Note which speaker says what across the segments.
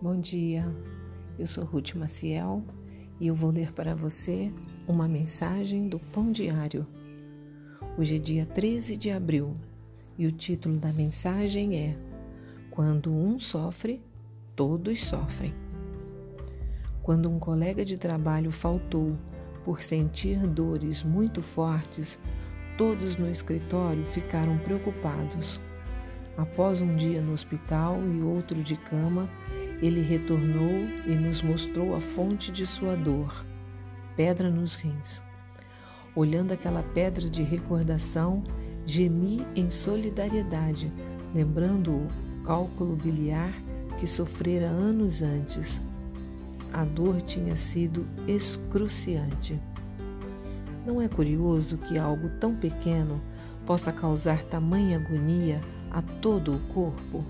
Speaker 1: Bom dia, eu sou Ruth Maciel e eu vou ler para você uma mensagem do Pão Diário. Hoje é dia 13 de abril e o título da mensagem é Quando um sofre, todos sofrem. Quando um colega de trabalho faltou por sentir dores muito fortes, todos no escritório ficaram preocupados. Após um dia no hospital e outro de cama, ele retornou e nos mostrou a fonte de sua dor, pedra nos rins. Olhando aquela pedra de recordação, gemi em solidariedade, lembrando o cálculo biliar que sofrera anos antes. A dor tinha sido excruciante. Não é curioso que algo tão pequeno possa causar tamanha agonia a todo o corpo?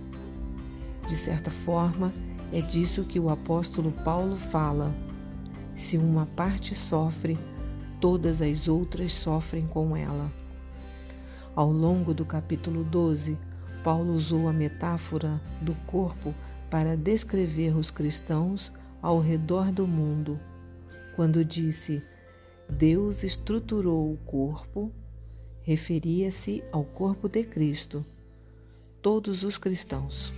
Speaker 1: De certa forma, é disso que o apóstolo Paulo fala. Se uma parte sofre, todas as outras sofrem com ela. Ao longo do capítulo 12, Paulo usou a metáfora do corpo para descrever os cristãos ao redor do mundo, quando disse: Deus estruturou o corpo, referia-se ao corpo de Cristo, todos os cristãos.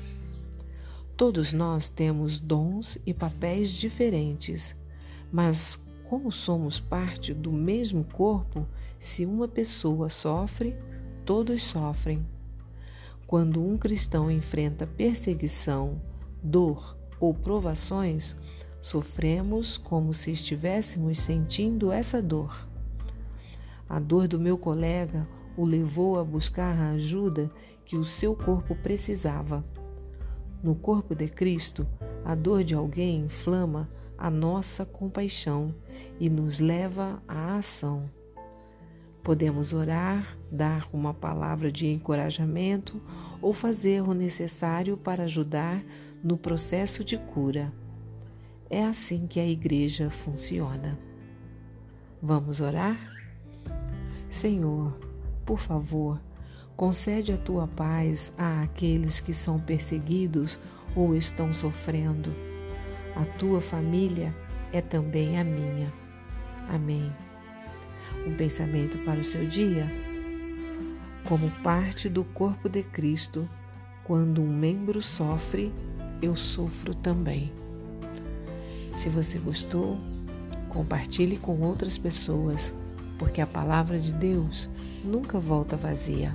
Speaker 1: Todos nós temos dons e papéis diferentes, mas como somos parte do mesmo corpo, se uma pessoa sofre, todos sofrem. Quando um cristão enfrenta perseguição, dor ou provações, sofremos como se estivéssemos sentindo essa dor. A dor do meu colega o levou a buscar a ajuda que o seu corpo precisava no corpo de Cristo, a dor de alguém inflama a nossa compaixão e nos leva à ação. Podemos orar, dar uma palavra de encorajamento ou fazer o necessário para ajudar no processo de cura. É assim que a igreja funciona. Vamos orar? Senhor, por favor, Concede a tua paz àqueles que são perseguidos ou estão sofrendo. A tua família é também a minha. Amém. Um pensamento para o seu dia? Como parte do corpo de Cristo, quando um membro sofre, eu sofro também. Se você gostou, compartilhe com outras pessoas, porque a palavra de Deus nunca volta vazia.